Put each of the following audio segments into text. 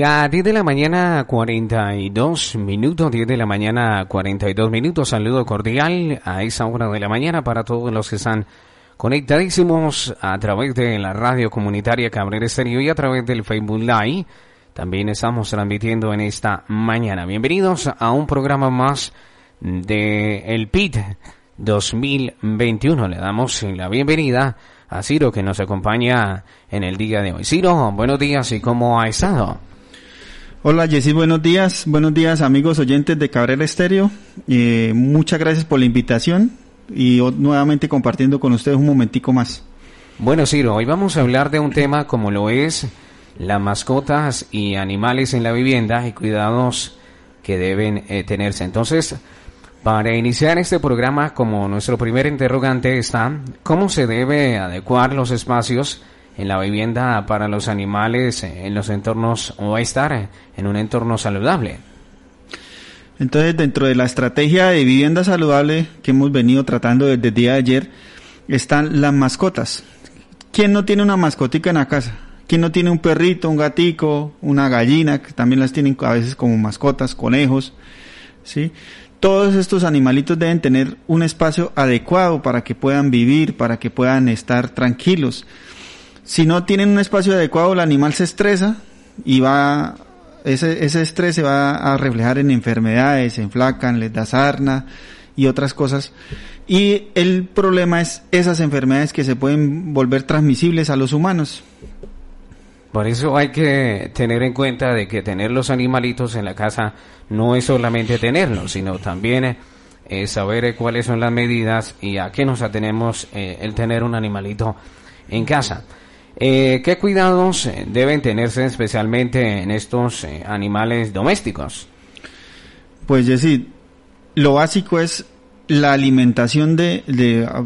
La 10 de la mañana 42 minutos, 10 de la mañana 42 minutos, saludo cordial a esa hora de la mañana para todos los que están conectadísimos a través de la radio comunitaria Cabrera Estéreo y a través del Facebook Live. También estamos transmitiendo en esta mañana. Bienvenidos a un programa más de El PIT 2021. Le damos la bienvenida a Ciro que nos acompaña en el día de hoy. Ciro, buenos días y cómo ha estado. Hola Jessy, buenos días. Buenos días amigos oyentes de Cabrera Estéreo. Eh, muchas gracias por la invitación y nuevamente compartiendo con ustedes un momentico más. Bueno, Ciro, hoy vamos a hablar de un tema como lo es las mascotas y animales en la vivienda y cuidados que deben eh, tenerse. Entonces, para iniciar este programa, como nuestro primer interrogante está, ¿cómo se debe adecuar los espacios en la vivienda para los animales en los entornos o estar en un entorno saludable? Entonces, dentro de la estrategia de vivienda saludable que hemos venido tratando desde el día de ayer, están las mascotas. ¿Quién no tiene una mascotica en la casa? ¿Quién no tiene un perrito, un gatico, una gallina, que también las tienen a veces como mascotas, conejos? ¿Sí? Todos estos animalitos deben tener un espacio adecuado para que puedan vivir, para que puedan estar tranquilos. Si no tienen un espacio adecuado, el animal se estresa y va, ese, ese estrés se va a reflejar en enfermedades, se enflacan, les da sarna y otras cosas. Y el problema es esas enfermedades que se pueden volver transmisibles a los humanos. Por eso hay que tener en cuenta de que tener los animalitos en la casa no es solamente tenerlos, sino también eh, saber eh, cuáles son las medidas y a qué nos atenemos eh, el tener un animalito en casa. ¿Qué cuidados deben tenerse especialmente en estos animales domésticos? Pues Jessy, lo básico es la alimentación de,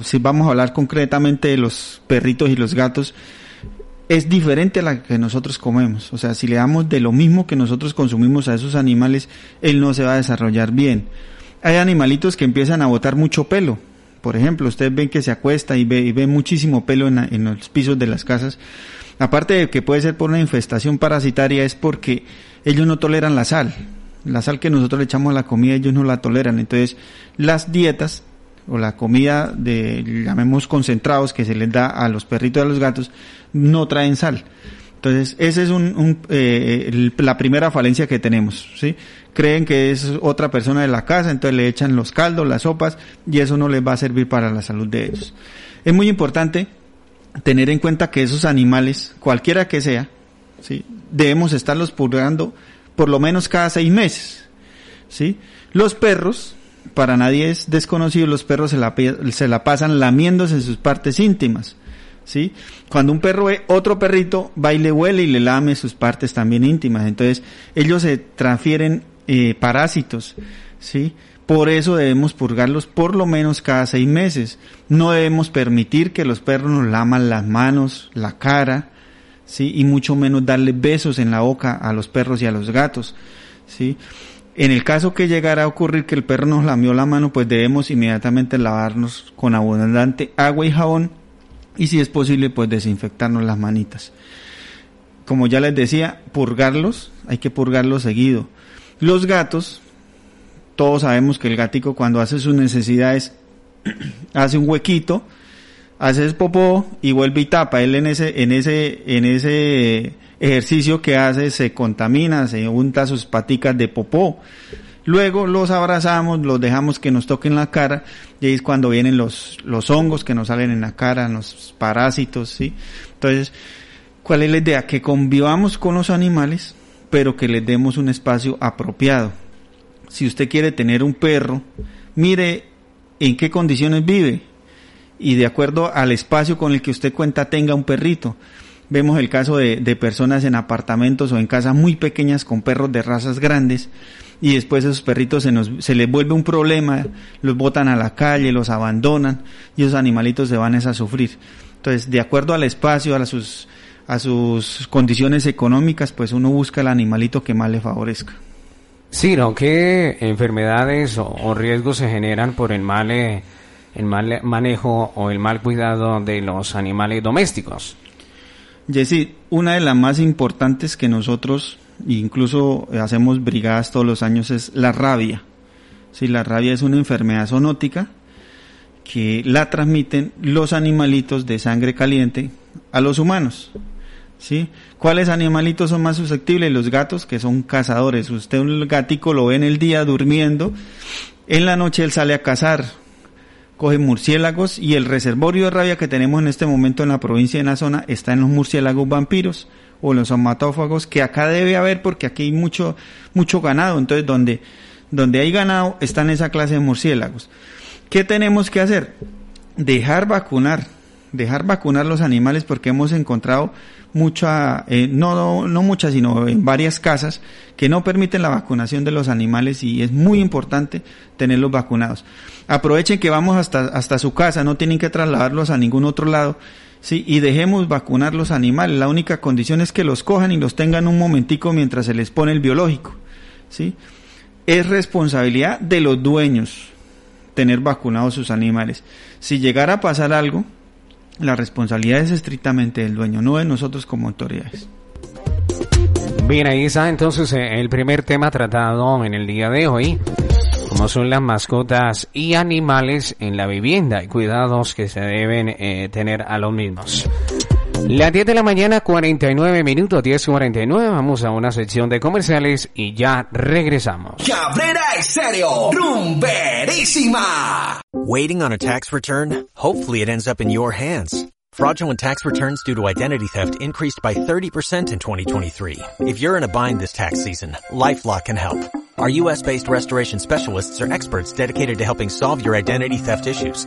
si vamos a hablar concretamente de los perritos y los gatos, es diferente a la que nosotros comemos. O sea, si le damos de lo mismo que nosotros consumimos a esos animales, él no se va a desarrollar bien. Hay animalitos que empiezan a botar mucho pelo. Por ejemplo, ustedes ven que se acuesta y ve, y ve muchísimo pelo en, en los pisos de las casas. Aparte de que puede ser por una infestación parasitaria, es porque ellos no toleran la sal. La sal que nosotros le echamos a la comida, ellos no la toleran. Entonces, las dietas o la comida de, llamemos concentrados, que se les da a los perritos y a los gatos, no traen sal. Entonces, esa es un, eh, la primera falencia que tenemos, ¿sí? Creen que es otra persona de la casa, entonces le echan los caldos, las sopas, y eso no les va a servir para la salud de ellos. Es muy importante tener en cuenta que esos animales, cualquiera que sea, ¿sí? Debemos estarlos purgando por lo menos cada seis meses, ¿sí? Los perros, para nadie es desconocido, los perros se la, se la pasan lamiéndose en sus partes íntimas, ¿sí? Cuando un perro ve otro perrito, va y le huele y le lame sus partes también íntimas. Entonces, ellos se transfieren eh, parásitos, ¿sí? Por eso debemos purgarlos por lo menos cada seis meses. No debemos permitir que los perros nos laman las manos, la cara, ¿sí? Y mucho menos darle besos en la boca a los perros y a los gatos, ¿sí? En el caso que llegara a ocurrir que el perro nos lamió la mano, pues debemos inmediatamente lavarnos con abundante agua y jabón y si es posible, pues desinfectarnos las manitas. como ya les decía, purgarlos, hay que purgarlos seguido. Los gatos, todos sabemos que el gatico cuando hace sus necesidades hace un huequito, hace popó y vuelve y tapa. Él en ese, en ese, en ese ejercicio que hace se contamina, se unta sus paticas de popó. Luego los abrazamos, los dejamos que nos toquen la cara y ahí es cuando vienen los, los hongos que nos salen en la cara, los parásitos, ¿sí? Entonces, ¿cuál es la idea? Que convivamos con los animales, pero que les demos un espacio apropiado. Si usted quiere tener un perro, mire en qué condiciones vive y de acuerdo al espacio con el que usted cuenta tenga un perrito. Vemos el caso de, de personas en apartamentos o en casas muy pequeñas con perros de razas grandes y después esos perritos se, nos, se les vuelve un problema, los botan a la calle, los abandonan y esos animalitos se van a sufrir. Entonces, de acuerdo al espacio, a sus, a sus condiciones económicas, pues uno busca el animalito que más le favorezca. Sí, ¿no? ¿Qué enfermedades o, o riesgos se generan por el mal, el mal manejo o el mal cuidado de los animales domésticos? Jessy, una de las más importantes que nosotros incluso hacemos brigadas todos los años es la rabia. Sí, la rabia es una enfermedad zoonótica que la transmiten los animalitos de sangre caliente a los humanos. ¿Sí? ¿Cuáles animalitos son más susceptibles? Los gatos, que son cazadores. Usted un gatico lo ve en el día durmiendo, en la noche él sale a cazar, coge murciélagos y el reservorio de rabia que tenemos en este momento en la provincia de la zona está en los murciélagos vampiros o los somatófagos que acá debe haber porque aquí hay mucho mucho ganado, entonces donde donde hay ganado están esa clase de murciélagos. ¿Qué tenemos que hacer? Dejar vacunar, dejar vacunar los animales porque hemos encontrado mucha, eh, no, no muchas, sino en varias casas que no permiten la vacunación de los animales y es muy importante tenerlos vacunados. Aprovechen que vamos hasta, hasta su casa, no tienen que trasladarlos a ningún otro lado, sí, y dejemos vacunar los animales. La única condición es que los cojan y los tengan un momentico mientras se les pone el biológico, sí. Es responsabilidad de los dueños tener vacunados sus animales. Si llegara a pasar algo, la responsabilidad es estrictamente del dueño, no de nosotros como autoridades. Bien, ahí está entonces eh, el primer tema tratado en el día de hoy, como son las mascotas y animales en la vivienda y cuidados que se deben eh, tener a los mismos. Las 10 de la mañana, 49 minutos, 10.49, vamos a una sección de comerciales y ya regresamos. Cabrera Estéreo, rumberísima. Waiting on a tax return? Hopefully it ends up in your hands. Fraudulent tax returns due to identity theft increased by 30% in 2023. If you're in a bind this tax season, LifeLock can help. Our US-based restoration specialists are experts dedicated to helping solve your identity theft issues.